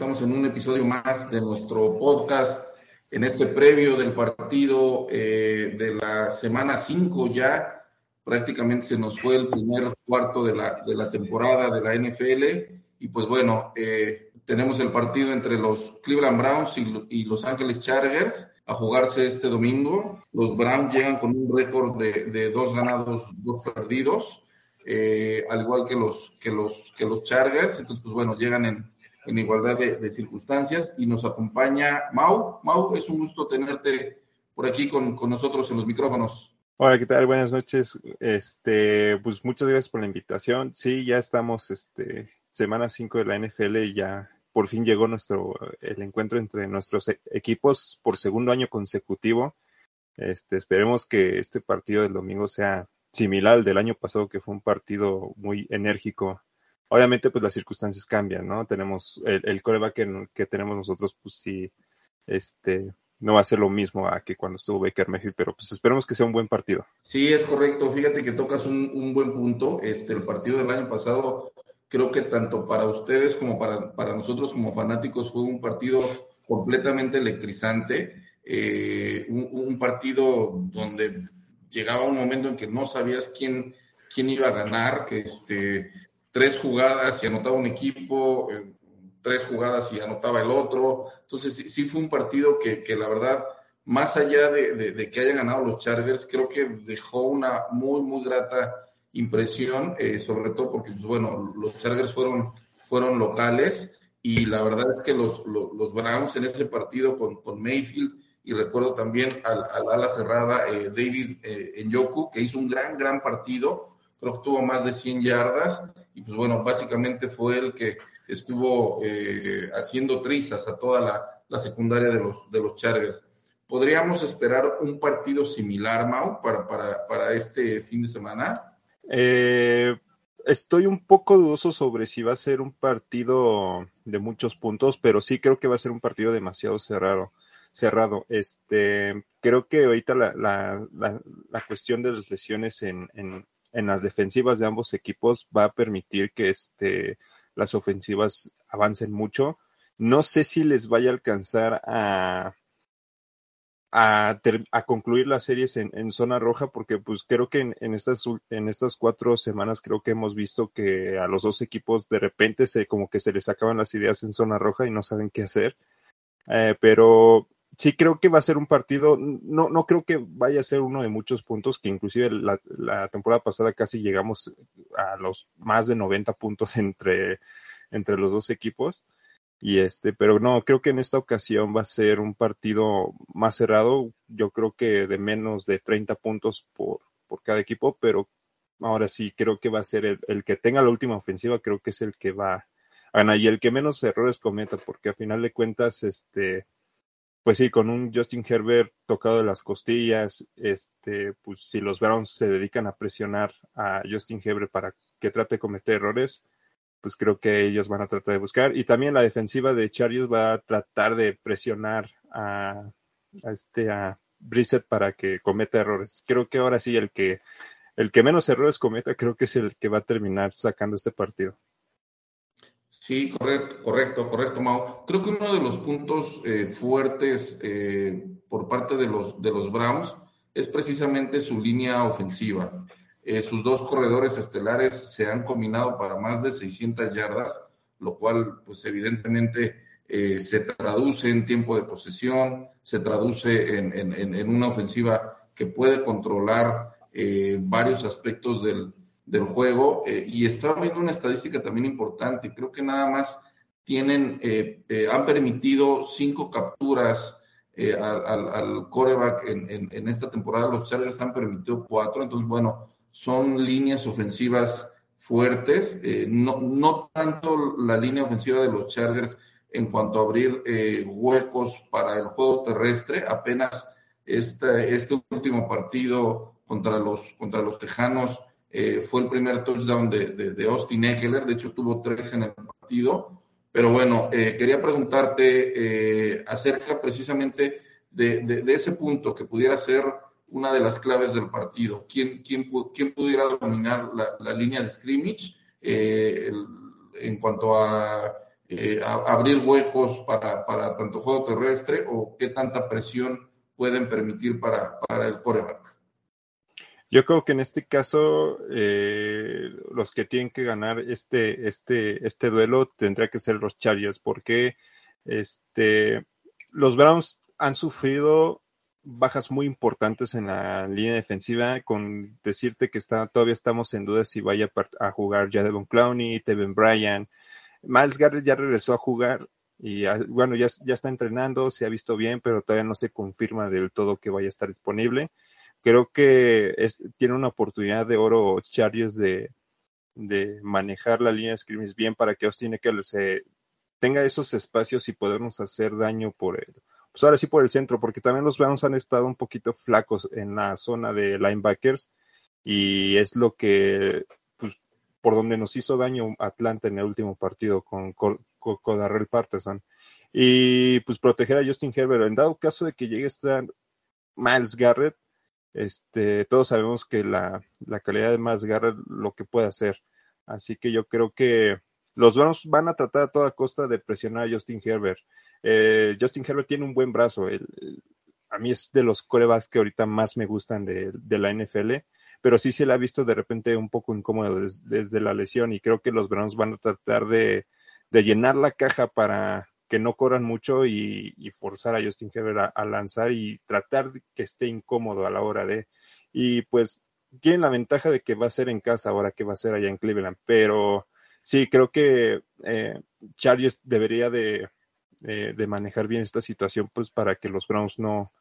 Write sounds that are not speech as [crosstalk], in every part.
Estamos en un episodio más de nuestro podcast en este previo del partido eh, de la semana 5 ya. Prácticamente se nos fue el primer cuarto de la, de la temporada de la NFL y pues bueno, eh, tenemos el partido entre los Cleveland Browns y, y Los Ángeles Chargers a jugarse este domingo. Los Browns llegan con un récord de, de dos ganados, dos perdidos. Eh, al igual que los, que los, que los Chargers. Entonces, pues bueno, llegan en, en igualdad de, circunstancias y nos acompaña Mau. Mau, es un gusto tenerte por aquí con, con, nosotros en los micrófonos. Hola, ¿qué tal? Buenas noches. Este, pues muchas gracias por la invitación. Sí, ya estamos, este, semana 5 de la NFL y ya por fin llegó nuestro, el encuentro entre nuestros e, equipos por segundo año consecutivo. Este, esperemos que este partido del domingo sea similar al del año pasado, que fue un partido muy enérgico. Obviamente, pues las circunstancias cambian, ¿no? Tenemos el, el coreback que, que, tenemos nosotros, pues sí, este, no va a ser lo mismo a que cuando estuvo Baker Mayfield, pero pues esperemos que sea un buen partido. Sí, es correcto. Fíjate que tocas un, un buen punto. Este, el partido del año pasado, creo que tanto para ustedes como para, para nosotros como fanáticos fue un partido completamente electrizante. Eh, un, un partido donde llegaba un momento en que no sabías quién, quién iba a ganar, este, tres jugadas y anotaba un equipo, eh, tres jugadas y anotaba el otro. Entonces sí, fue un partido que, que, la verdad, más allá de, de, que hayan ganado los Chargers, creo que dejó una muy, muy grata impresión, eh, sobre todo porque, pues, bueno, los Chargers fueron, fueron locales y la verdad es que los, los, los Browns en ese partido con, con Mayfield y recuerdo también al, al ala cerrada eh, David eh, Njoku, que hizo un gran, gran partido, creo que tuvo más de 100 yardas, y pues bueno, básicamente fue el que estuvo eh, haciendo trizas a toda la, la, secundaria de los, de los Chargers. ¿Podríamos esperar un partido similar, Mau, para, para, para este fin de semana? Eh, estoy un poco dudoso sobre si va a ser un partido de muchos puntos, pero sí creo que va a ser un partido demasiado cerrado cerrado. Este, creo que ahorita la, la, la, cuestión de las lesiones en, en, las defensivas de ambos equipos va a permitir que este, las ofensivas avancen mucho. No sé si les vaya a alcanzar a, a, a concluir las series en, zona roja, porque pues creo que en, en, estas, en estas cuatro semanas creo que hemos visto que a los dos equipos de repente se como que se les acaban las ideas en zona roja y no saben qué hacer. Eh, pero sí creo que va a ser un partido, no, no creo que vaya a ser uno de muchos puntos, que inclusive la, la, temporada pasada casi llegamos a los más de 90 puntos [laughs] entre, entre los dos equipos. Y este, pero no, creo que en esta ocasión va a ser un partido más cerrado, yo creo que de menos de 30 puntos por, por cada equipo, pero ahora sí creo que va a ser el, el que tenga la última ofensiva, creo que es el que va a ganar y el que menos errores cometa, porque a final de cuentas, este, pues sí, con un Justin Herbert tocado de las costillas, este, pues si los Browns se dedican a presionar a Justin Herbert para que trate de cometer errores, pues creo que ellos van a tratar de buscar. Y también la defensiva de Chargers va a tratar de presionar a, a este, a Brissett para que cometa errores. Creo que ahora sí el que, el que menos errores cometa, creo que es el que va a terminar sacando este partido. Sí, correcto, correcto, correcto, Mau. Creo que uno de los puntos eh, fuertes eh, por parte de los, de los Browns es precisamente su línea ofensiva. Eh, sus dos corredores estelares se han combinado para más de 600 yardas, lo cual, pues evidentemente, eh, se traduce en tiempo de posesión, se traduce en, en, en una ofensiva que puede controlar varios aspectos del, del juego eh, y estaba viendo una estadística también importante. Creo que nada más tienen, eh, eh, han permitido cinco capturas eh, al, al, coreback en, esta temporada. Los Chargers han permitido cuatro. Entonces, bueno, son líneas ofensivas fuertes. No, no tanto la línea ofensiva de los Chargers en cuanto a abrir huecos para el juego terrestre. Apenas este, este último partido contra los, contra los Tejanos eh, fue el primer touchdown de, de, Austin Eckler, de hecho tuvo tres en el partido. Pero bueno, eh, quería preguntarte eh, acerca precisamente de, de, ese punto que pudiera ser una de las claves del partido. ¿Quién, quién, quién pudiera dominar la, la línea de scrimmage el, en cuanto a eh, a, abrir huecos para, para, tanto juego terrestre o qué tanta presión pueden permitir para, para el coreback. Yo creo que en este caso eh, los que tienen que ganar este, este, este duelo tendría que ser los Chargers porque este, los Browns han sufrido bajas muy importantes en la línea defensiva, con decirte que está, todavía estamos en duda si vaya a jugar ya Devon Clowney, Tevin Bryan, Miles Garrett ya regresó a jugar y bueno, ya, ya está entrenando, se ha visto bien, pero todavía no se confirma del todo que vaya a estar disponible. Creo que es, tiene una oportunidad de oro Chargers de, manejar la línea de scrimmage bien para que Austin Eckler tenga esos espacios y podernos hacer daño por él. Pues ahora sí por el centro, porque también los Browns han estado un poquito flacos en la zona de linebackers y es lo que por donde nos hizo daño Atlanta en el último partido con, Codarrell Patterson. Y pues proteger a Justin Herbert. En dado caso de que llegue a estar Miles Garrett, este, todos sabemos que la, la calidad de Miles Garrett lo que puede hacer. Así que yo creo que los Browns van a tratar a toda costa de presionar a Justin Herbert. Eh, Justin Herbert tiene un buen brazo. a mí es de los corebacks que ahorita más me gustan de, de la NFL pero sí se le ha visto de repente un poco incómodo desde la lesión y creo que los Browns van a tratar de, llenar la caja para que no corran mucho y, forzar a Justin Herbert a, lanzar y tratar que esté incómodo a la hora de y pues tienen la ventaja de que va a ser en casa ahora que va a ser allá en Cleveland pero sí creo que eh, Chargers debería de, de, manejar bien esta situación pues para que los Browns no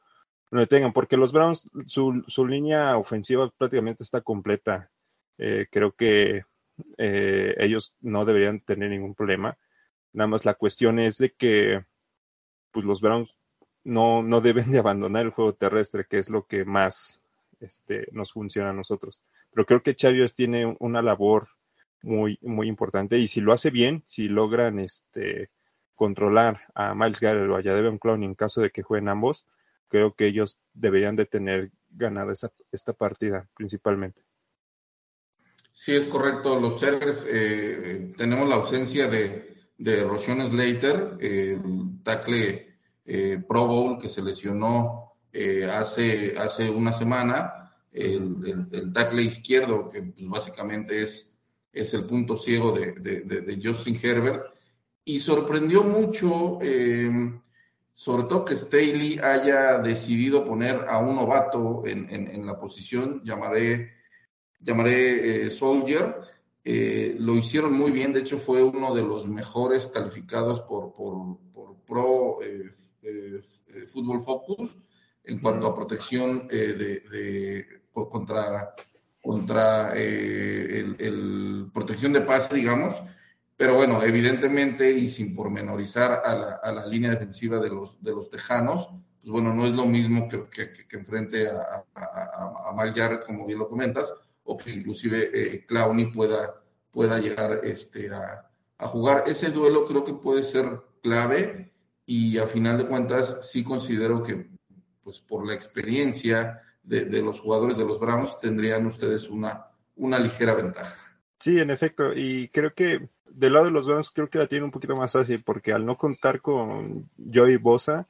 no detengan, porque los Browns, su, su línea ofensiva prácticamente está completa. Eh, creo que eh, ellos no deberían tener ningún problema. Nada más la cuestión es de que pues los Browns no, no deben de abandonar el juego terrestre, que es lo que más este, nos funciona a nosotros. Pero creo que Chargers tiene una labor muy, muy importante y si lo hace bien, si logran este, controlar a Miles Garrett o a Devon Clown en caso de que jueguen ambos, creo que ellos deberían de tener ganada esa, esta partida principalmente. Sí, es correcto. Los Chargers eh, tenemos la ausencia de, de Roshan Slater, el tackle eh, Pro Bowl que se lesionó eh, hace, hace una semana, el, tackle izquierdo, que pues, básicamente es, es el punto ciego de, Justin Herbert, y sorprendió mucho sobre todo que Staley haya decidido poner a un novato en, en, la posición, llamaré, llamaré eh, Soldier. Eh, lo hicieron muy bien, de hecho fue uno de los mejores calificados por, por, por Pro eh, Football Focus en cuanto a protección de, de, contra, contra el, el, protección de pase, digamos. Pero bueno, evidentemente y sin pormenorizar a la, a la línea defensiva de los, de los Tejanos, pues bueno, no es lo mismo que, que, que enfrente a, a, a, Mal Jarrett, como bien lo comentas, o que inclusive eh, Clowney pueda, pueda llegar este, a, a jugar. Ese duelo creo que puede ser clave y a final de cuentas sí considero que pues por la experiencia de, de los jugadores de los Browns tendrían ustedes una, una ligera ventaja. Sí, en efecto, y creo que del lado de los Browns creo que la tiene un poquito más fácil porque al no contar con Joey Bosa,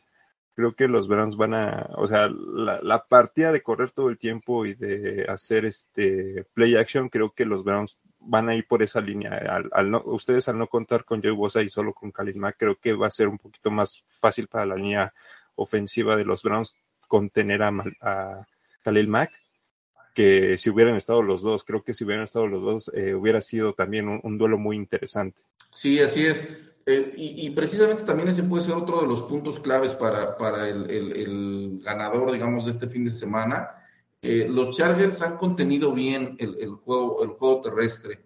creo que los Browns van a, o sea, la, la, partida de correr todo el tiempo y de hacer este play action, creo que los Browns van a ir por esa línea. Al, no, ustedes al no contar con Joey Bosa y solo con Khalil Mack, creo que va a ser un poquito más fácil para la línea ofensiva de los Browns contener a, a Khalil Mack que si hubieran estado los dos, creo que si hubieran estado los dos, eh, hubiera sido también un, duelo muy interesante. Sí, así es. Eh, y, precisamente también ese puede ser otro de los puntos claves para, para el, el, ganador, digamos, de este fin de semana. Eh, los Chargers han contenido bien el, el, juego, el juego terrestre,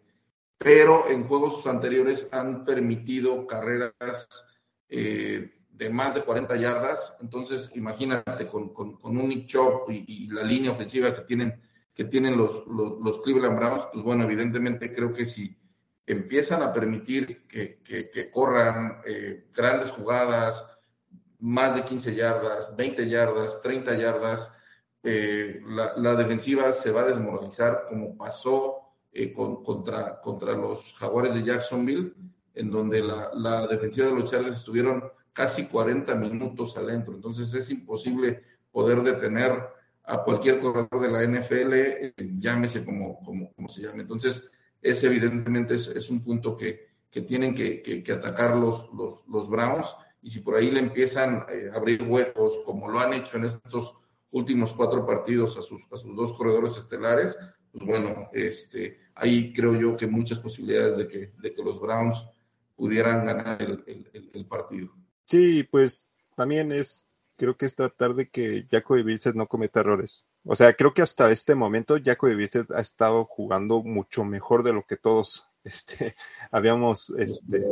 pero en juegos anteriores han permitido carreras de más de 40 yardas. Entonces, imagínate con, con, un Nick Chop y, y, la línea ofensiva que tienen, que tienen los, los, los, Cleveland Browns, pues bueno, evidentemente creo que si empiezan a permitir que, que, que corran eh, grandes jugadas, más de 15 yardas, 20 yardas, 30 yardas, eh, la, la, defensiva se va a desmoralizar como pasó eh, con, contra, contra los jaguares de Jacksonville, en donde la, la defensiva de los Chargers estuvieron casi 40 minutos adentro. Entonces es imposible poder detener a cualquier corredor de la NFL, eh, llámese como, como, como, se llame. Entonces, ese evidentemente es, es un punto que, que tienen que, que, atacar los, los, los, Browns. Y si por ahí le empiezan eh, a abrir huecos, como lo han hecho en estos últimos cuatro partidos a sus, a sus dos corredores estelares, pues bueno, este, ahí creo yo que muchas posibilidades de que, de que los Browns pudieran ganar el, el, partido. Sí, pues también es, creo que es tratar de que Jacoby Brissett no cometa errores. O sea, creo que hasta este momento Jacoby Brissett ha estado jugando mucho mejor de lo que todos [laughs] este, habíamos este,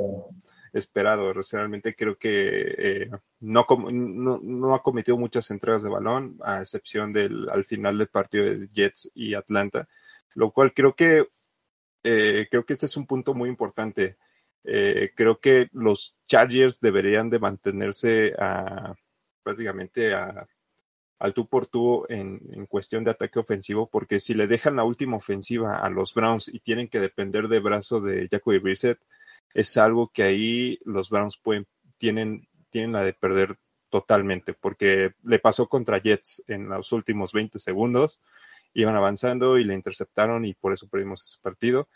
esperado. Realmente creo que eh, no, no, no, ha cometido muchas entregas de balón, a excepción del al final del partido de Jets y Atlanta, lo cual creo que eh, creo que este es un punto muy importante. Eh, creo que los Chargers deberían de mantenerse a, prácticamente a, al tú por tú en, en, cuestión de ataque ofensivo, porque si le dejan la última ofensiva a los Browns y tienen que depender de brazo de Jacoby Brissett, es algo que ahí los Browns pueden, tienen, tienen la de perder totalmente, porque le pasó contra Jets en los últimos 20 segundos, iban avanzando y le interceptaron y por eso perdimos ese partido.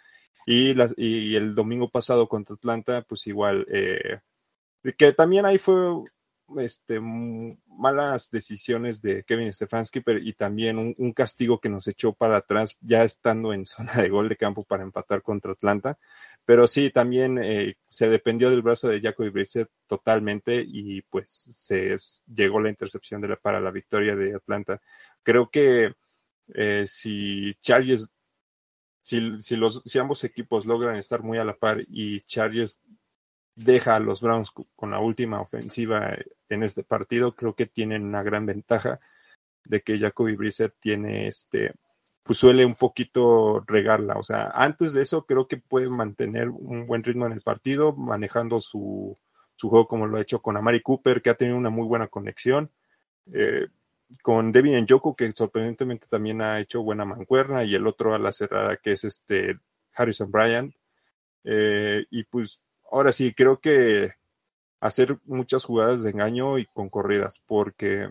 Y, las, y el domingo pasado contra Atlanta, pues igual, eh, que también ahí fue este, malas decisiones de Kevin Stefanski pero, y también un, castigo que nos echó para atrás ya estando en [laughs] zona de gol de campo para empatar contra Atlanta. Pero sí, también eh, se dependió del brazo de Jacoby Brissett totalmente y pues se llegó la intercepción para la victoria de Atlanta. Creo que eh, si Chargers si, si, los, si ambos equipos logran estar muy a la par y Chargers deja a los Browns con la última ofensiva en este partido, creo que tienen una gran ventaja de que Jacoby Brissett tiene este, pues suele un poquito regarla. O sea, antes de eso creo que puede mantener un buen ritmo en el partido, manejando su, su juego como lo ha hecho con Amari Cooper, que ha tenido una muy buena conexión. Eh, con Devin Njoku, que sorprendentemente también ha hecho buena mancuerna, y el otro a la cerrada, que es este Harrison Bryant. Eh, y pues ahora sí, creo que hacer muchas jugadas de engaño y con corridas, porque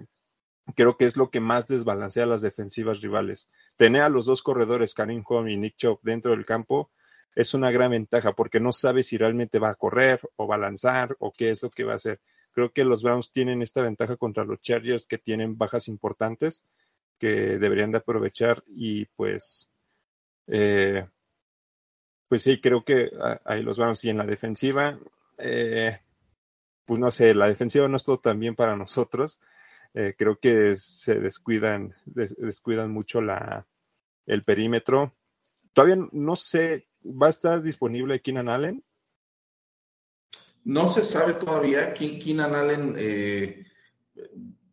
creo que es lo que más desbalancea las defensivas rivales. Tener a los dos corredores, Karim Home y Nick Chop, dentro del campo es una gran ventaja porque no sabes si realmente va a correr o va a lanzar o qué es lo que va a hacer. Creo que los Browns tienen esta ventaja contra los Chargers que tienen bajas importantes que deberían de aprovechar y pues eh, pues sí, creo que ahí los Browns y en la defensiva eh, pues no sé, la defensiva no es todo tan bien para nosotros. Eh, creo que se descuidan, des, descuidan mucho la, el perímetro. Todavía no sé, ¿va a estar disponible Keenan Allen? No se sabe todavía. Keenan Allen, eh,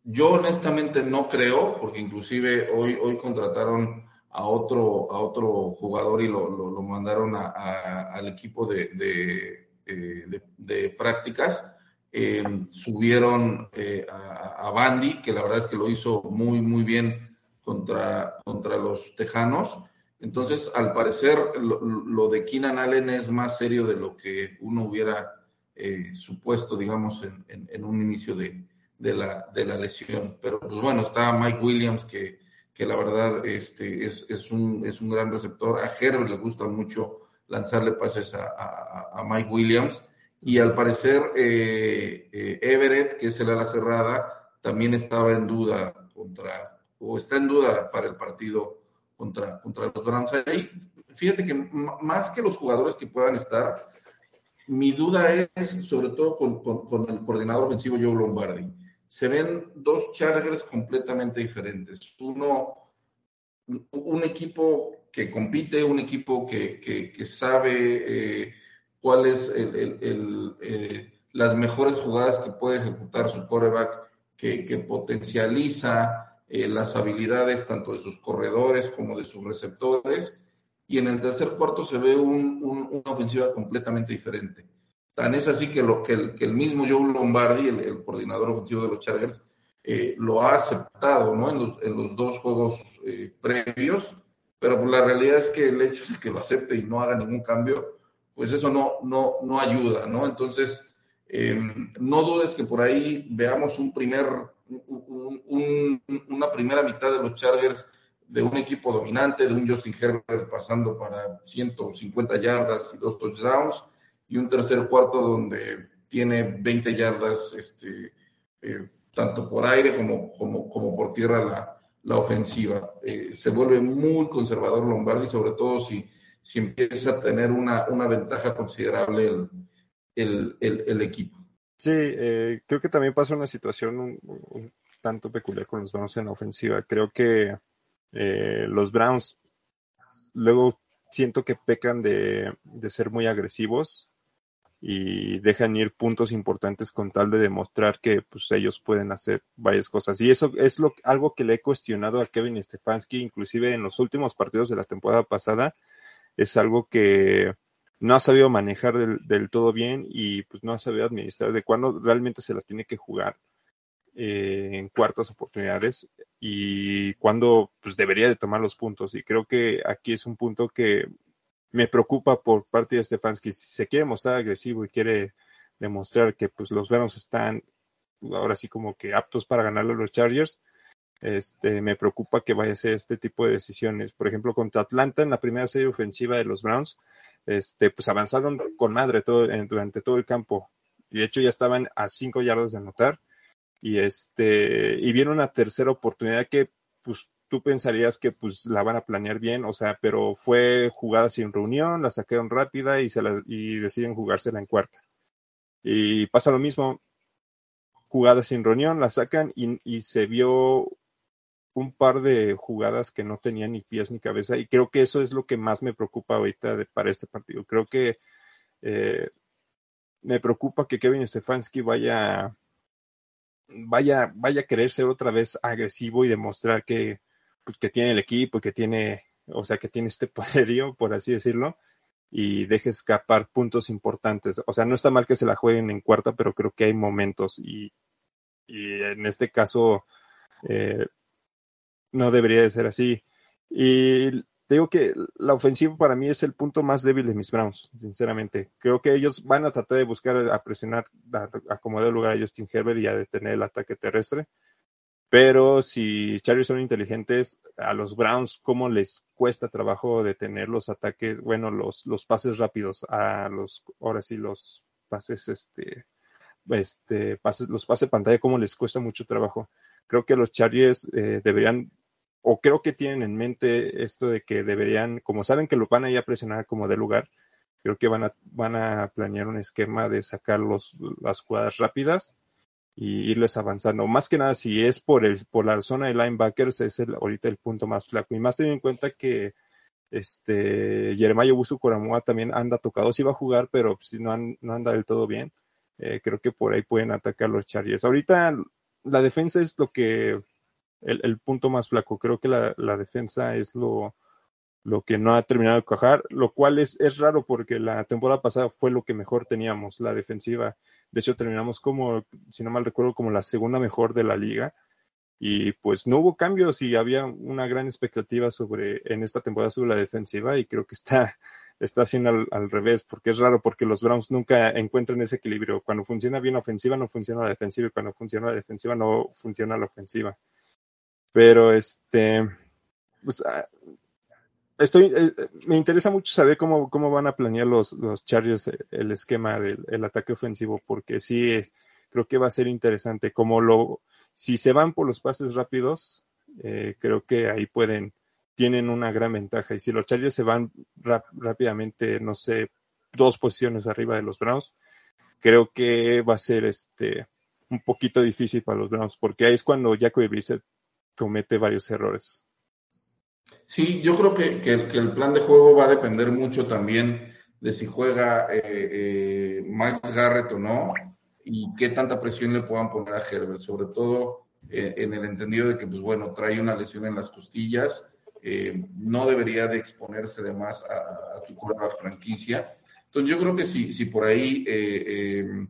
yo honestamente no creo, porque inclusive hoy, hoy contrataron a otro, a otro jugador y lo, lo, lo mandaron a, a, al equipo de, de, eh, de, de prácticas. Eh, subieron eh, a, a, Bandy, que la verdad es que lo hizo muy, muy bien contra, contra los Tejanos. Entonces, al parecer, lo, lo de Keenan Allen es más serio de lo que uno hubiera eh, supuesto, digamos, en, en, en un inicio de, de, la, de, la, lesión. Pero pues bueno, está Mike Williams, que, que la verdad este, es, es, un, es un gran receptor. A Herbert le gusta mucho lanzarle pases a, a, Mike Williams. Y al parecer eh, eh, Everett, que es el ala cerrada, también estaba en duda contra, o está en duda para el partido contra, contra los Browns. Ahí, fíjate que más que los jugadores que puedan estar, mi duda es sobre todo con, con, con, el coordinador ofensivo Joe Lombardi. Se ven dos Chargers completamente diferentes. Uno, un equipo que compite, un equipo que, que, que sabe eh, cuál es el, el, eh, las mejores jugadas que puede ejecutar su quarterback, que, potencializa eh, las habilidades tanto de sus corredores como de sus receptores. Y en el tercer cuarto se ve un, una ofensiva completamente diferente. Tan es así que, lo, que, el, mismo Joe Lombardi, el, el, coordinador ofensivo de los Chargers, eh, lo ha aceptado ¿no? en, los, en los dos juegos eh, previos, pero pues, la realidad es que el hecho de que lo acepte y no haga ningún cambio, pues eso no, no, no ayuda, ¿no? Entonces, eh, no dudes que por ahí veamos un primer, un, un, una primera mitad de los Chargers de un equipo dominante, de un Justin Herbert pasando para 150 yardas y dos touchdowns, y un tercer cuarto donde tiene 20 yardas, este, eh, tanto por aire como, como, por tierra la, la ofensiva. Eh, se vuelve muy conservador Lombardi, sobre todo si, si empieza a tener una, una ventaja considerable el, el, el, equipo. Sí, eh, creo que también pasa una situación un, un, tanto peculiar con los Browns en la ofensiva. Creo que eh, los Browns luego siento que pecan de, de ser muy agresivos y dejan ir puntos importantes con tal de demostrar que pues ellos pueden hacer varias cosas. Y eso es lo, algo que le he cuestionado a Kevin Stefanski, inclusive en los últimos partidos de la temporada pasada, es algo que no ha sabido manejar del, todo bien y pues no ha sabido administrar de cuándo realmente se las tiene que jugar eh, en cuartas oportunidades y cuándo pues debería de tomar los puntos. Y creo que aquí es un punto que me preocupa por parte de Stefanski. Si se quiere mostrar agresivo y quiere demostrar que pues los Browns están ahora sí como que aptos para ganarle a los Chargers, este, me preocupa que vaya a hacer este tipo de decisiones. Por ejemplo, contra Atlanta en la primera serie ofensiva de los Browns, este, pues avanzaron con madre todo, durante todo el campo. Y de hecho ya estaban a cinco yardas de anotar. Y este, y viene una tercera oportunidad que pues tú pensarías que pues la van a planear bien, o sea, pero fue jugada sin reunión, la sacaron rápida y, se la, y deciden jugársela en cuarta. Y pasa lo mismo, jugada sin reunión, la sacan y, y, se vio un par de jugadas que no tenían ni pies ni cabeza y creo que eso es lo que más me preocupa ahorita de, para este partido. Creo que eh, me preocupa que Kevin Stefanski vaya vaya vaya a querer ser otra vez agresivo y demostrar que pues, que tiene el equipo, que tiene, o sea, que tiene este [laughs] poderío, por así decirlo, y deje escapar puntos importantes. O sea, no está mal que se la jueguen en cuarta, pero creo que hay momentos y, en este caso eh, no debería de ser así. Y digo que la ofensiva para mí es el punto más débil de mis Browns, sinceramente. Creo que ellos van a tratar de buscar a presionar, a acomodar el lugar a Justin Herbert y a detener el ataque terrestre. Pero si Chargers son inteligentes, a los Browns, ¿cómo les cuesta trabajo detener los ataques? Bueno, los, los pases rápidos, a los, ahora sí, los pases, este, este, pases, los pases pantalla, ¿cómo les cuesta mucho trabajo? Creo que los Chargers eh, deberían, o creo que tienen en mente esto de que deberían, como saben que lo van a ir a presionar como de lugar, creo que van a, van a planear un esquema de sacar los, las jugadas rápidas y irles avanzando. Más que nada, si es por el, por la zona de linebackers, es el, ahorita el punto más flaco. Y más teniendo en cuenta que este Jeremiah Busu Coramoa también anda tocado, sí va a jugar, pero si no, no anda del todo bien. Eh, creo que por ahí pueden atacar los Chargers. Ahorita la defensa es lo que, el, el punto más flaco. Creo que la, la defensa es lo, lo que no ha terminado de cuajar, lo cual es, es raro porque la temporada pasada fue lo que mejor teníamos, la defensiva. De hecho, terminamos como, si no mal recuerdo, como la segunda mejor de la liga. Y pues no hubo cambios y había una gran expectativa sobre, en esta temporada sobre la defensiva y creo que está, [laughs] está haciendo al, revés, porque es raro porque los Browns nunca encuentran ese equilibrio. Cuando funciona bien la ofensiva, no funciona la defensiva y cuando funciona la defensiva, no funciona la ofensiva. Pero este, pues, estoy, eh, me interesa mucho saber cómo, cómo van a planear los, los Chargers eh, el esquema del el ataque ofensivo, porque sí eh, creo que va a ser interesante. Como lo, si se van por los pases rápidos, creo que ahí pueden, tienen una gran ventaja. Y si los Chargers se van rápidamente, no sé, dos posiciones arriba de los Browns, creo que va a ser este un poquito difícil para los Browns, porque ahí es cuando Jacoby Brissett comete varios errores. Sí, yo creo que, que, el plan de juego va a depender mucho también de si juega eh, eh, Garrett o no. y qué tanta presión le puedan poner a Herbert, sobre todo eh, en el entendido de que, pues bueno, trae una lesión en las costillas, eh, no debería de exponerse de más a, a tu quarterback franquicia. Entonces yo creo que si, si por ahí eh, eh,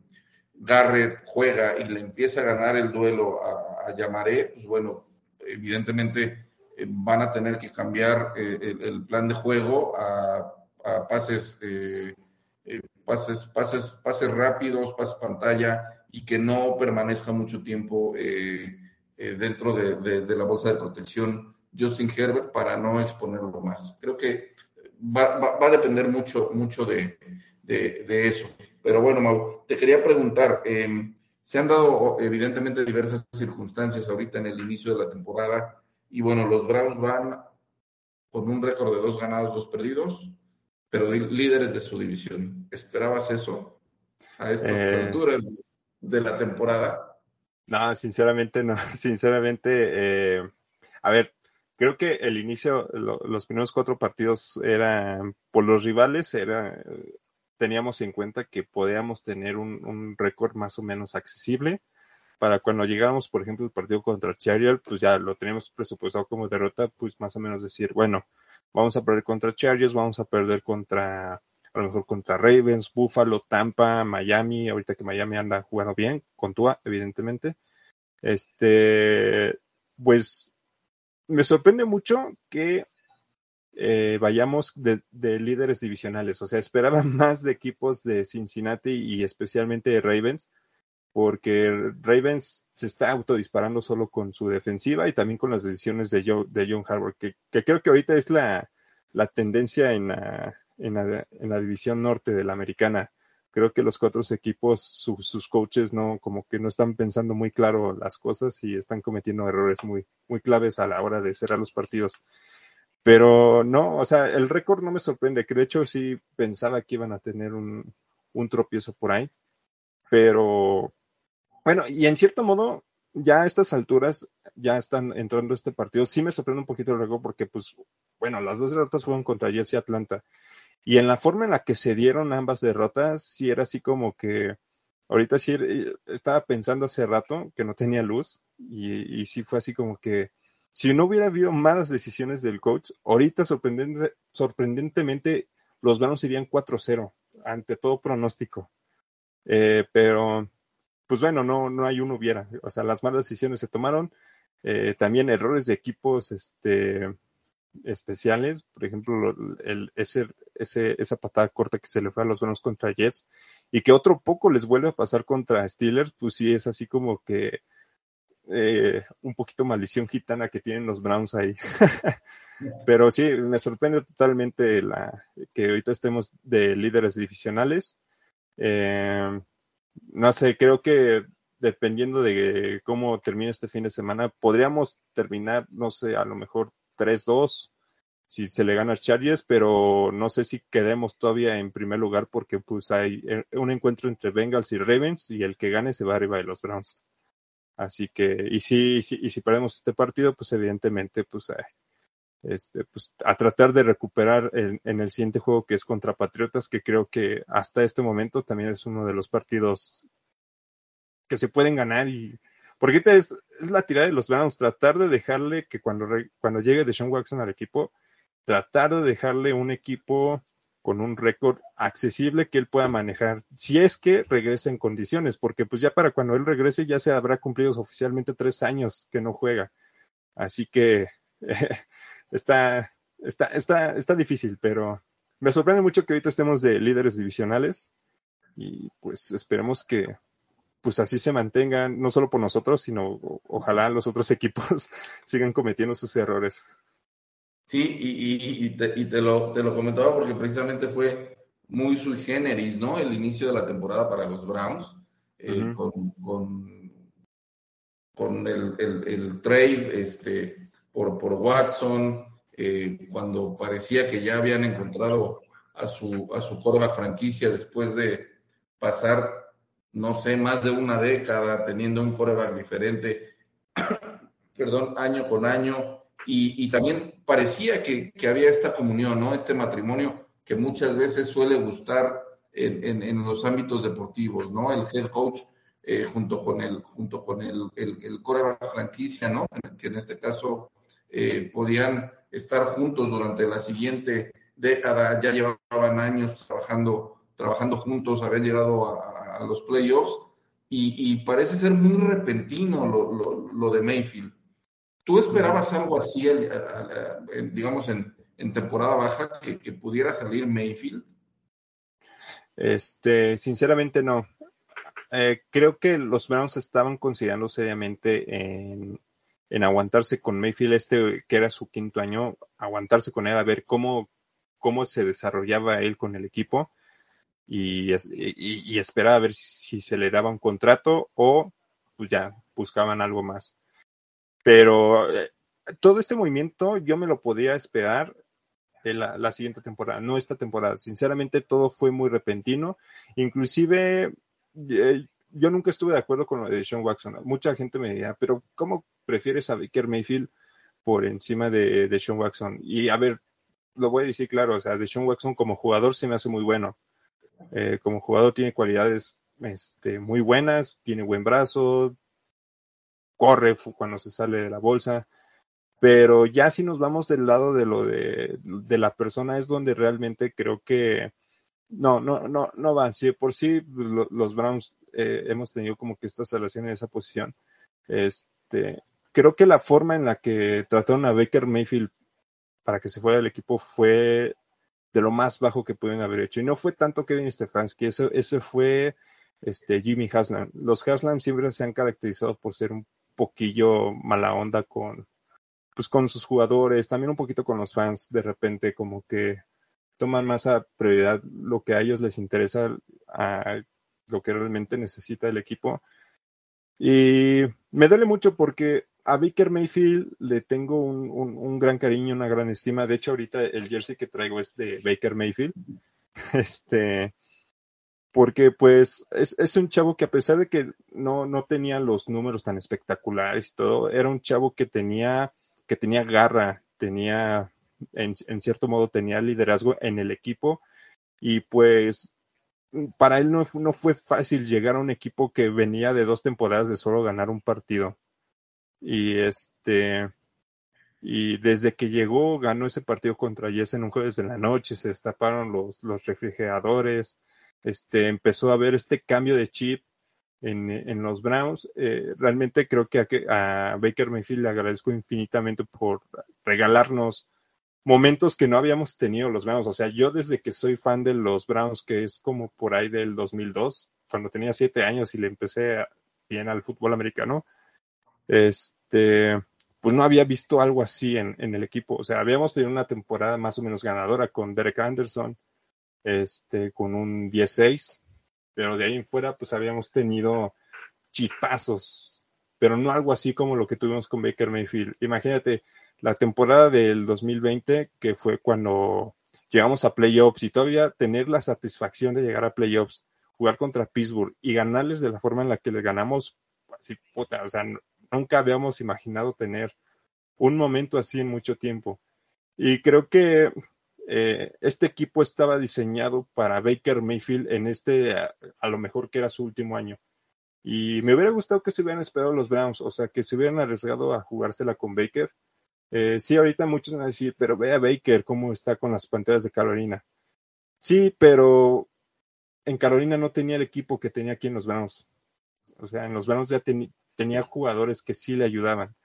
Garrett juega y le empieza a ganar el duelo a, a pues bueno, evidentemente van a tener que cambiar eh, el, plan de juego a, pases, eh, eh, pases, pases, pases rápidos, pases pantalla y que no permanezca mucho tiempo eh, eh, dentro de, la bolsa de protección Justin Herbert para no exponerlo más. Creo que va, va- va a depender mucho, mucho de, de- eso. Pero bueno, Mau, te quería preguntar, eh, se han dado evidentemente diversas circunstancias ahorita en el inicio de la temporada y bueno, los Browns van con un récord de dos ganados, dos perdidos, pero líderes de su división. ¿Esperabas eso a estas Eh. alturas de la temporada? No, sinceramente no. [laughs] Sinceramente, eh, a ver, creo que el inicio, lo- los primeros cuatro partidos eran por los rivales, era, eh, teníamos en cuenta que podíamos tener un, un récord más o menos accesible. Para cuando llegáramos, por ejemplo, el partido contra Chargers, pues ya lo teníamos presupuestado como derrota, pues más o menos decir, bueno, vamos a perder contra Chargers, vamos a perder contra, a lo mejor contra Ravens, Buffalo, Tampa, Miami, ahorita que Miami anda jugando bien, con Tua, evidentemente. Este, pues me sorprende mucho que eh, vayamos de, de líderes divisionales. O sea, esperaba [laughs] más de equipos de Cincinnati y especialmente de Ravens, porque Ravens se está autodisparando solo con su defensiva y también con las decisiones de, Joe, de John Harbaugh, que, creo que ahorita es la, la tendencia en la, en, la, división norte de la americana. Creo que los cuatro equipos, su- sus coaches no, como que no están pensando muy claro las cosas y están cometiendo errores muy, muy claves a la hora de cerrar los partidos. Pero no, o sea, el récord no me sorprende, que de hecho sí pensaba que iban a tener un, un tropiezo por ahí. Pero bueno, y en cierto modo, ya a estas alturas, ya están entrando este partido. Sí me sorprende un poquito récord porque, pues, bueno, las dos derrotas fueron contra Jets y Atlanta. Y en la forma en la que se dieron ambas derrotas, sí era así como que, ahorita sí eh, estaba pensando hace rato que no tenía luz y, y sí fue así como que, si no hubiera habido malas decisiones del coach, ahorita sorprendente, sorprendentemente los Browns irían 4-0 ante todo pronóstico. Eh, pero, pues bueno, no, no hay uno hubiera. O sea, las malas decisiones se tomaron. Eh, también errores de equipos este, especiales. Por ejemplo, lo- el, ese, esa patada corta que se le fue a los Browns contra Jets y que otro poco les vuelve a pasar contra Steelers, pues sí es así como que eh, un poquito maldición gitana que tienen los Browns ahí. [laughs] Pero sí, me sorprende totalmente la, que ahorita estemos de líderes divisionales. Eh, no sé, creo que dependiendo de cómo termine este fin de semana, podríamos terminar, no sé, a lo mejor 3-2 si se le gana a Chargers, pero no sé si quedemos todavía en primer lugar porque pues hay eh, un encuentro entre Bengals y Ravens y el que gane se va arriba de los Browns. Así que, y si, y si, y si perdemos este partido, pues evidentemente, pues, este, pues a tratar de recuperar en, en el siguiente juego que es contra Patriotas, que creo que hasta este momento también es uno de los partidos que se pueden ganar y porque ahorita es, la tirada de los Browns, tratar de dejarle que cuando, cuando llegue Deshaun Watson al equipo, tratar de dejarle un equipo con un récord accesible que él pueda manejar, si es que regresa en condiciones, porque pues ya para cuando él regrese ya se habrá cumplido oficialmente tres años que no juega. Así que [laughs] está, está, está, está difícil, pero me sorprende mucho que ahorita estemos de líderes divisionales y pues esperemos que pues así se mantengan, no solo por nosotros, sino ojalá los otros [laughs] equipos sigan cometiendo sus errores. Sí, y, y- y te, y te lo, te lo comentaba porque precisamente fue muy sui generis, ¿no? El inicio de la temporada para los Browns, eh, con, con, con el, el- el trade este, por, por Watson, eh, cuando parecía que ya habían encontrado a su, a su quarterback franquicia después de pasar, no sé, más de una década teniendo un quarterback diferente, [coughs] perdón, año con año, y, también parecía que, que había esta comunión, ¿no? Este matrimonio que muchas veces suele gustar en, en- en los ámbitos deportivos, ¿no? El head coach eh, junto con el, junto con el, el, el franquicia, ¿no? Que en este caso eh, podían estar juntos durante la siguiente década, ya llevaban años trabajando, trabajando juntos, habían llegado a, a los playoffs y, y, parece ser muy repentino lo, lo, lo de Mayfield. ¿Tú esperabas algo así, digamos, en, en temporada baja, que, que, pudiera salir Mayfield? Este, sinceramente no. Eh, creo que los Browns estaban considerando seriamente en, en, aguantarse con Mayfield, este que era su quinto año, aguantarse con él, a ver cómo, cómo se desarrollaba él con el equipo y, y, esperar a ver si, se le daba un contrato o pues ya buscaban algo más. Pero eh, todo este movimiento yo me lo podía esperar la, la, siguiente temporada, no esta temporada. Sinceramente todo fue muy repentino. Inclusive eh, yo nunca estuve de acuerdo con lo de Sean Watson. Mucha gente me decía, pero ¿cómo prefieres a Baker Mayfield por encima de, de Sean Watson? Y a ver, lo voy a decir claro, o sea, de Sean Watson como jugador se me hace muy bueno. Eh, como jugador tiene cualidades este, muy buenas, tiene buen brazo, corre cuando se sale de la bolsa. Pero ya si nos vamos del lado de lo de, de la persona es donde realmente creo que no, no, no, no van. Si por sí lo, los Browns eh, hemos tenido como que esta relación en esa posición. Este, creo que la forma en la que trataron a Baker Mayfield para que se fuera del equipo fue de lo más bajo que pueden haber hecho. Y no fue tanto Kevin Stefanski, ese, ese fue este, Jimmy Haslam. Los Haslam siempre se han caracterizado por ser un poquillo mala onda con, pues con sus jugadores, también un poquito con los fans, de repente como que toman más a prioridad lo que a ellos les interesa, a lo que realmente necesita el equipo. Y me duele mucho porque a Baker Mayfield le tengo un, un, gran cariño, una gran estima. De hecho, ahorita el jersey que traigo es de Baker Mayfield. [laughs] Este, porque pues es, es, un chavo que a pesar de que no, no tenía los números tan espectaculares y todo, era un chavo que tenía, que tenía garra, tenía, en, en cierto modo tenía liderazgo en el equipo y pues para él no, no fue fácil llegar a un equipo que venía de dos temporadas de solo ganar un partido. Y este, y desde que llegó, ganó ese partido contra Jess en un jueves de la noche, se destaparon los, los refrigeradores, este, empezó a ver este cambio de chip en, en los Browns. Eh, realmente creo que a, a, Baker Mayfield le agradezco infinitamente por regalarnos momentos que no habíamos tenido los Browns. O sea, yo desde que soy fan de los Browns, que es como por ahí del 2002, cuando tenía siete años y le empecé bien al fútbol americano, este, pues no había visto algo así en, en el equipo. O sea, habíamos tenido una temporada más o menos ganadora con Derek Anderson, este, con un 16, pero de ahí en fuera pues habíamos tenido chispazos, pero no algo así como lo que tuvimos con Baker Mayfield. Imagínate la temporada del 2020, que fue cuando llegamos a playoffs y todavía tener la satisfacción de llegar a playoffs, jugar contra Pittsburgh y ganarles de la forma en la que le ganamos, así, puta, o sea, nunca habíamos imaginado tener un momento así en mucho tiempo. Y creo que eh, este equipo estaba diseñado para Baker Mayfield en este, a, lo mejor que era su último año. Y me hubiera gustado que se hubieran esperado los Browns, o sea, que se hubieran arriesgado a jugársela con Baker. Eh, sí, ahorita muchos van a decir, pero ve a Baker cómo está con las panteras de Carolina. Sí, pero en Carolina no tenía el equipo que tenía aquí en los Browns. O sea, en los Browns ya ten, tenía jugadores que sí le ayudaban.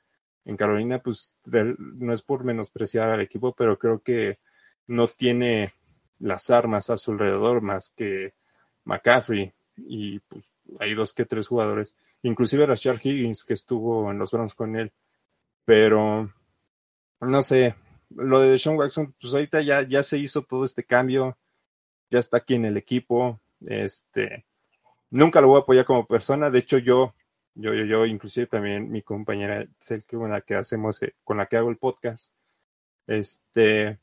En Carolina, pues, no es por menospreciar al equipo, pero creo que no tiene las armas a su alrededor más que McCaffrey y pues hay dos que tres jugadores, inclusive Rashard Higgins que estuvo en los Browns con él, pero no sé, lo de Sean Watson, pues ahorita ya, ya se hizo todo este cambio, ya está aquí en el equipo, este, nunca lo voy a apoyar como persona, de hecho yo, yo, yo, yo, inclusive también mi compañera con la que hacemos, eh, con la que hago el podcast, este,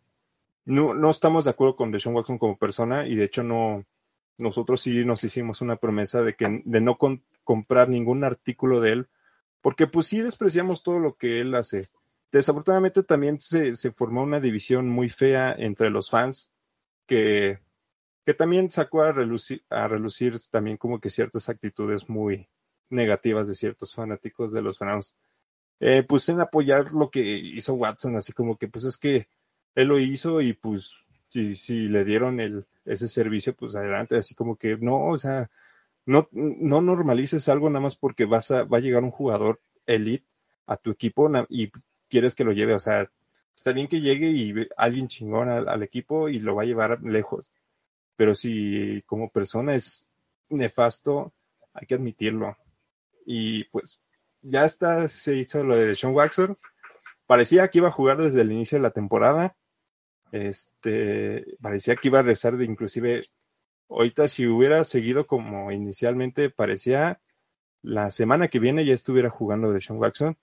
no, no estamos de acuerdo con Deshaun Watson como persona y de hecho no, nosotros sí nos hicimos una promesa de que de no comprar ningún artículo de él, porque pues sí despreciamos todo lo que él hace. Desafortunadamente también se, se formó una división muy fea entre los fans que, que también sacó a relucir, a relucir también como que ciertas actitudes muy, negativas de ciertos fanáticos de los Browns. Eh, pues en apoyar lo que hizo Watson, así como que pues es que él lo hizo y pues si, si le dieron el, ese servicio, pues adelante, así como que no, o sea, no, no normalices algo nada más porque vas a, va a llegar un jugador elite a tu equipo y quieres que lo lleve, o sea, está bien que llegue y alguien chingón al, al equipo y lo va a llevar lejos, pero si como persona es nefasto, hay que admitirlo. Y pues ya está, se hizo lo de Sean Waxer. Parecía que iba a jugar desde el inicio de la temporada. Este, parecía que iba a rezar de inclusive ahorita si hubiera seguido como inicialmente parecía la semana que viene ya estuviera jugando de Sean Watson.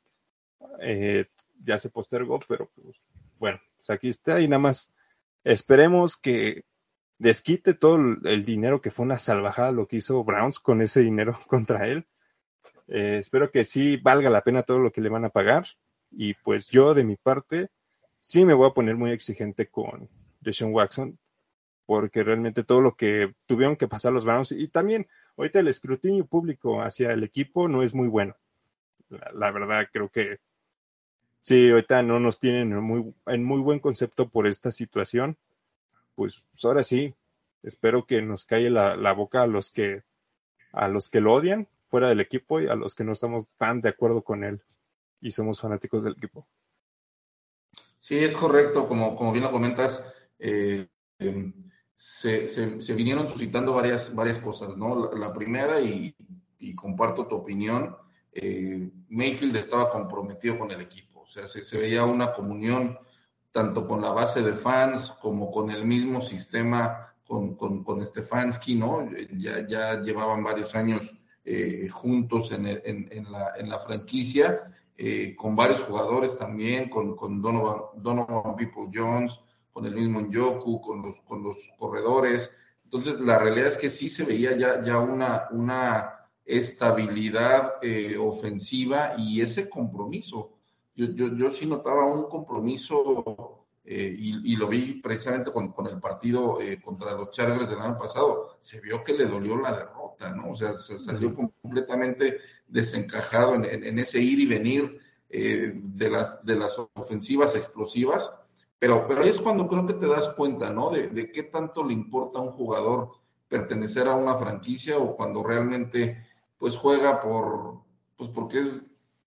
Eh, ya se postergó, pero pues, bueno, pues aquí está y nada más esperemos que desquite todo el dinero que fue una salvajada lo que hizo Browns con ese dinero [laughs] contra él. Eh, espero que sí valga la pena todo lo que le van a pagar y pues yo de mi parte sí me voy a poner muy exigente con Deshaun Watson porque realmente todo lo que tuvieron que pasar los Browns y también ahorita el escrutinio público hacia el equipo no es muy bueno. La, verdad creo que sí, ahorita no nos tienen en muy, en muy buen concepto por esta situación. Pues, pues ahora sí, espero que nos calle la, la boca a los que a los que lo odian fuera del equipo y a los que no estamos tan de acuerdo con él y somos fanáticos del equipo. Sí, es correcto, como, como bien lo comentas, eh, eh, se, se, vinieron suscitando varias, varias cosas, ¿no? La, primera, y, y, comparto tu opinión, eh, Mayfield estaba comprometido con el equipo, o sea, se, se, veía una comunión tanto con la base de fans como con el mismo sistema, con, con, con Stefanski, ¿no? Ya, ya llevaban varios años eh, juntos en, el, en, en, la, en la franquicia eh, con varios jugadores también, con, Donovan, Donovan People Jones, con el mismo Njoku, con los, con los corredores. Entonces, la realidad es que sí se veía ya, ya una, una estabilidad eh, ofensiva y ese compromiso. Yo, yo, yo sí notaba un compromiso eh, y, y, lo vi precisamente con, con el partido eh, contra los Chargers del año pasado. Se vio que le dolió la derrota, ¿no? O sea, se salió completamente desencajado en, en, en ese ir y venir eh, de, las, de las ofensivas explosivas. Pero, pero ahí es cuando creo que te das cuenta, ¿no? De, de, qué tanto le importa a un jugador pertenecer a una franquicia o cuando realmente pues juega por, pues porque es,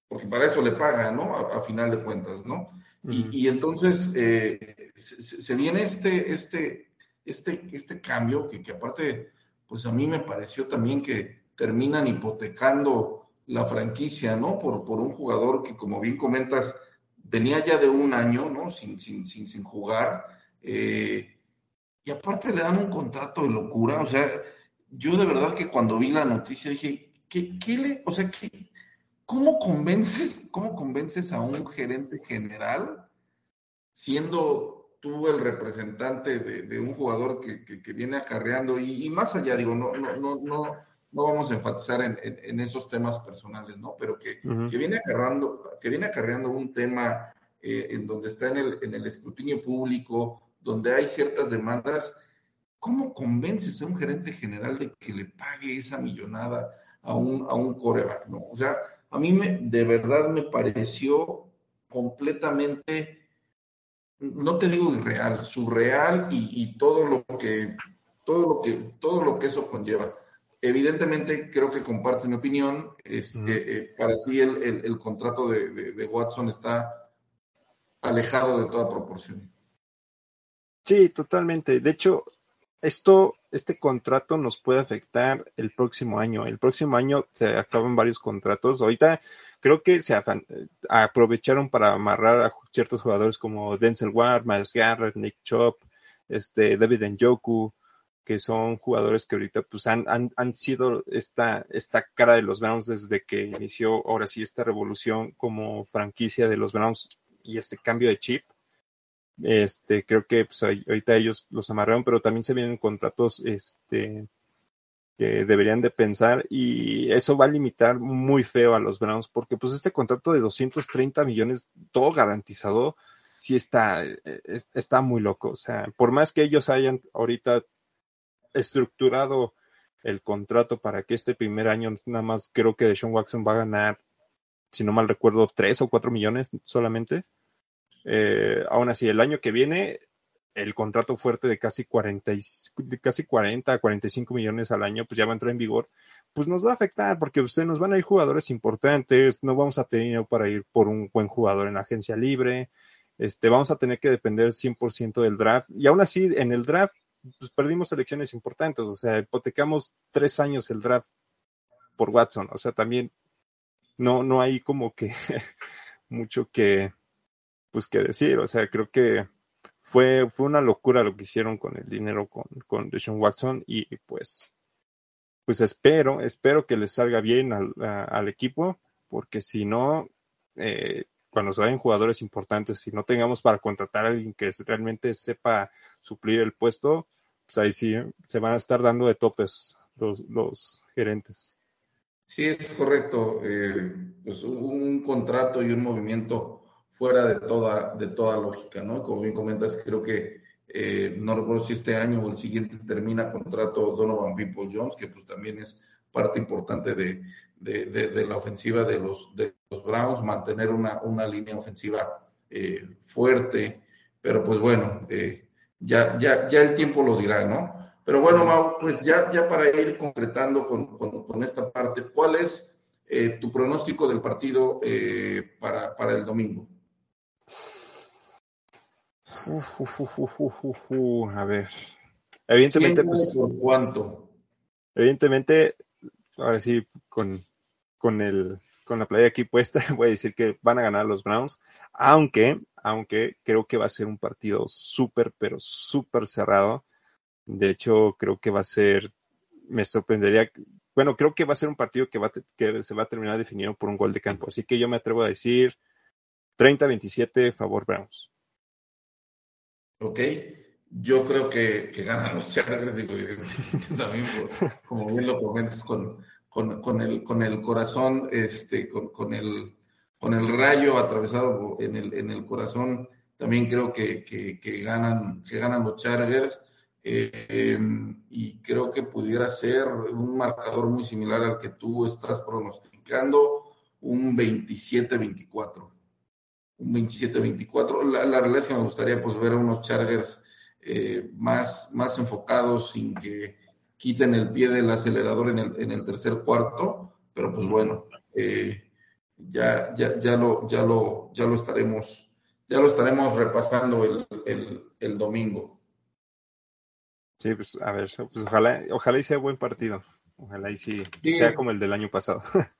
porque para eso le paga, ¿no? A, a final de cuentas, ¿no? Uh -huh. y, y, entonces eh, se, se, viene este, este, este, este cambio que, que aparte, pues a mí me pareció también que terminan hipotecando la franquicia, ¿no? Por, por un jugador que, como bien comentas, venía ya de un año, ¿no? Sin, sin, sin, sin jugar. Eh, y aparte le dan un contrato de locura. O sea, yo de verdad que cuando vi la noticia dije, ¿qué, qué le, o sea, ¿qué, ¿cómo convences, cómo convences a un gerente general siendo tú el representante de, de un jugador que, que, que viene acarreando y, y, más allá, digo, no, no, no, no no vamos a enfatizar en, en, en esos temas personales, ¿no? Pero que, uh -huh. que, viene, acarreando, que viene acarreando un tema eh, en donde está en el, en el escrutinio público, donde hay ciertas demandas, ¿cómo convences a un gerente general de que le pague esa millonada a un, a un coreback, ¿no? O sea, a mí me, de verdad me pareció completamente, no te digo irreal, surreal y, y todo lo que, todo lo que, todo lo que eso conlleva evidentemente creo que compartes mi opinión. Es, -huh. eh, para ti el, el, el contrato de, de, de, Watson está alejado de toda proporción. Sí, totalmente. De hecho, esto, este contrato nos puede afectar el próximo año. El próximo año se acaban varios contratos. Ahorita creo que se aprovecharon para amarrar a ciertos jugadores como Denzel Ward, Miles Garrett, Nick Chop, este, David Njoku, que son jugadores que ahorita pues han, han, han sido esta, esta cara de los Browns desde que inició ahora sí esta revolución como franquicia de los Browns y este cambio de chip. Este, creo que pues, ahorita ellos los amarraron, pero también se vienen contratos este, que deberían de pensar y eso va a limitar muy feo a los Browns porque pues este contrato de 230 millones, todo garantizado, sí está, está muy loco. O sea, por más que ellos hayan ahorita estructurado el contrato para que este primer año nada más creo que Deshaun Watson va a ganar, si no mal recuerdo, 3 o 4 millones solamente. Eh, aún así, el año que viene, el contrato fuerte de casi 40, y- de casi 40 a 45 millones al año, pues ya va a entrar en vigor, pues nos va a afectar porque se nos van a ir jugadores importantes, no vamos a tener para ir por un buen jugador en la agencia libre, este, vamos a tener que depender 100% del draft, y aún así, en el draft, pues perdimos elecciones importantes, o sea, hipotecamos tres años el draft por Watson, o sea, también no, no hay como que [laughs] mucho que, pues que decir, o sea, creo que fue, fue una locura lo que hicieron con el dinero con, con Deshaun Watson y pues, pues espero, espero que les salga bien al, equipo, porque si no, eh, cuando se vayan jugadores importantes, si no tengamos para contratar a alguien que realmente sepa suplir el puesto, pues ahí sí se van a estar dando de topes los, los gerentes. Sí, es correcto. eh, pues un contrato y un movimiento fuera de toda, de toda lógica, ¿no? Como bien comentas, creo que eh, no recuerdo si este año o el siguiente termina contrato Donovan People Jones, que pues también es parte importante de, de, de- de la ofensiva de los, de los Browns, mantener una, una línea ofensiva eh, fuerte, pero pues bueno, eh, ya, ya, ya el tiempo lo dirá, ¿no? Pero bueno, Mau, pues ya, ya para ir concretando con, con- con esta parte, ¿cuál es eh, tu pronóstico del partido eh, para, para el domingo? Uf, uf, a ver. Evidentemente, ¿Quién pues, por cuánto? evidentemente, ahora sí, con, con el, con la playa aquí puesta, [laughs] voy a decir que van a ganar los Browns, aunque, aunque creo que va a ser un partido súper, pero súper cerrado. De hecho, creo que va a ser, me sorprendería, bueno, creo que va a ser un partido que va que se va a terminar definido por un gol de campo. Así que yo me atrevo a decir 30-27 favor Browns. ¿Ok? Yo creo que, ganan los Chargers, digo, [laughs] también, como bien lo comentas, con, con, el, con el corazón, este, con, el, con el rayo atravesado en el, en el corazón, también creo que, que, que ganan, que ganan los Chargers. eh, y creo que pudiera ser un marcador muy similar al que tú estás pronosticando, un 27-24 un 27-24. La, la realidad es que me gustaría pues ver a unos Chargers eh, más, más enfocados sin que quiten el pie del acelerador en el, en el tercer cuarto, pero pues bueno, eh, ya, ya, ya, lo, ya, lo, ya lo estaremos, ya lo estaremos repasando el, el, el domingo. Sí, pues a ver, pues ojalá, ojalá y sea buen partido. Ojalá y sí, Sí. sea como el del año pasado. [laughs]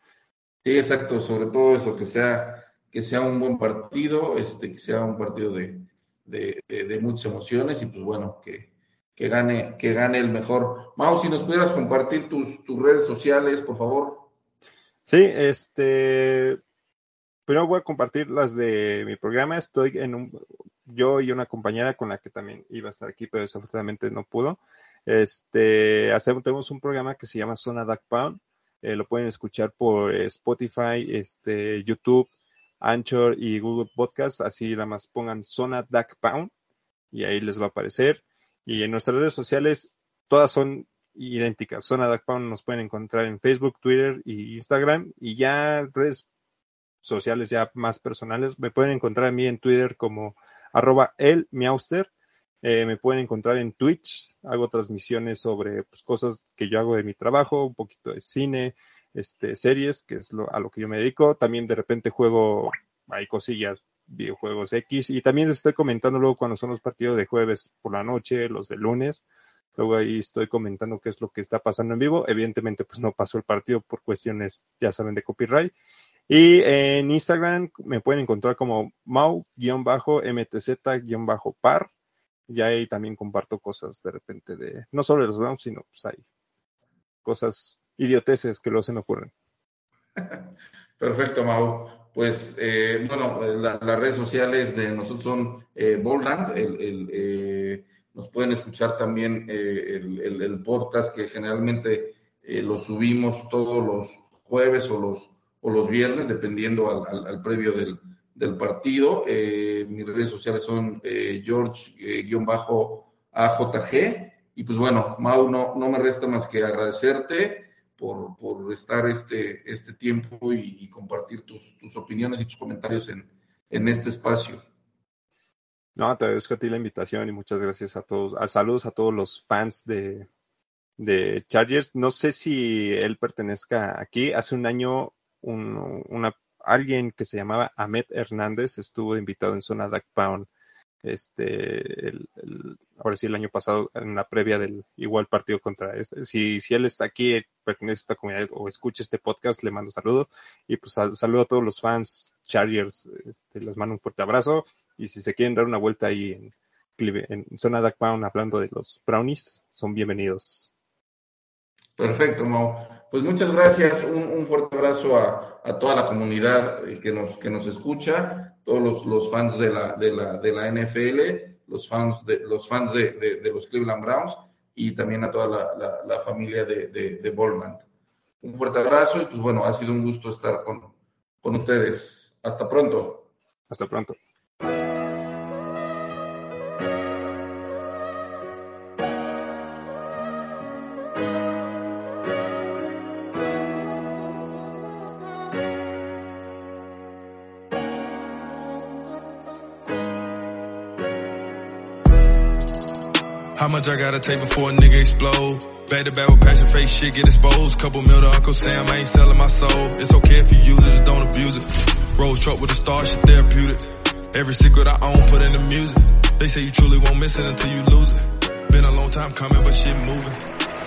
Sí, exacto, sobre todo eso, que sea, que sea un buen partido, este, que sea un partido de, de, de- muchas emociones y pues bueno, que, que gane, que gane el mejor. Mau, si nos pudieras compartir tus, tus redes sociales, por favor. Sí, este, primero voy a compartir las de mi programa. Estoy en un, yo y una compañera con la que también iba a estar aquí, pero desafortunadamente no pudo. Este, hacemos, tenemos un programa que se llama Zona Duck Pound. Eh, lo pueden escuchar por Spotify, este, YouTube, Anchor y Google Podcast. Así nada más pongan Zona Duck Pound y ahí les va a aparecer. Y en nuestras redes sociales, todas son idénticas. Zona Duck Pound nos pueden encontrar en Facebook, Twitter y Instagram. Y ya redes sociales ya más personales, me pueden encontrar a mí en Twitter como arroba el miauster. Eh, me pueden encontrar en Twitch, hago transmisiones sobre pues, cosas que yo hago de mi trabajo, un poquito de cine, este, series, que es lo, a lo que yo me dedico. También de repente juego, hay cosillas, videojuegos X, y también les estoy comentando luego cuando son los partidos de jueves por la noche, los de lunes. Luego ahí estoy comentando qué es lo que está pasando en vivo. Evidentemente, pues no pasó el partido por cuestiones, ya saben, de copyright. Y en Instagram me pueden encontrar como mau-mtz-par. Ya ahí también comparto cosas de repente de, no solo de los Browns, sino pues hay cosas idioteces que luego se me ocurren. [laughs] Perfecto, Mau. Pues eh, bueno, la- las redes sociales de nosotros son eh, Boldland. El, el, eh, nos pueden escuchar también eh, el, podcast que generalmente eh, lo subimos todos los jueves o los, o los viernes, dependiendo al, previo del, partido. Eh, mis redes sociales son eh, George-AJG Y pues bueno, Mau, no, no me resta más que agradecerte por, por estar este, este tiempo y, compartir tus, tus, opiniones y tus comentarios en, en este espacio. No, te agradezco a ti la invitación y muchas gracias a todos. A, saludos a todos los fans de, de Chargers. No sé si él pertenezca aquí. Hace un año un, una, alguien que se llamaba Ahmed Hernández estuvo invitado en zona Duck Pound. Este, el, el, ahora sí, el año pasado, en la previa del igual partido contra este. Si, si él está aquí, pertenece a esta comunidad o escucha este podcast, le mando saludos. Y pues sal, saludo a todos los fans Chargers. Este, les mando un fuerte abrazo. Y si se quieren dar una vuelta ahí en, zona Duck Pound hablando de los Brownies, son bienvenidos. Perfecto, Mau. Pues muchas gracias, un, un fuerte abrazo a, a, toda la comunidad que nos, que nos escucha, todos los, los fans de la, de, la, de la NFL, los fans de los, fans de, de, los Cleveland Browns y también a toda la, la, familia de, de. Un fuerte abrazo y pues bueno, ha sido un gusto estar con, con ustedes. Hasta pronto. Hasta pronto. I gotta take before a nigga explode? Back to back with passion, face shit get exposed. Couple mil to Uncle Sam, I ain't selling my soul. It's okay if you use it, just don't abuse it. Rose truck with a star, shit therapeutic. Every secret I own, put in the music. They say you truly won't miss it until you lose it. Been a long time coming, but shit moving.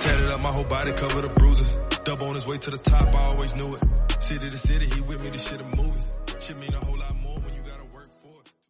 Tatted up my whole body, covered the bruises. Dub on his way to the top, I always knew it. City to city, he with me, this shit a movie. Shit mean a whole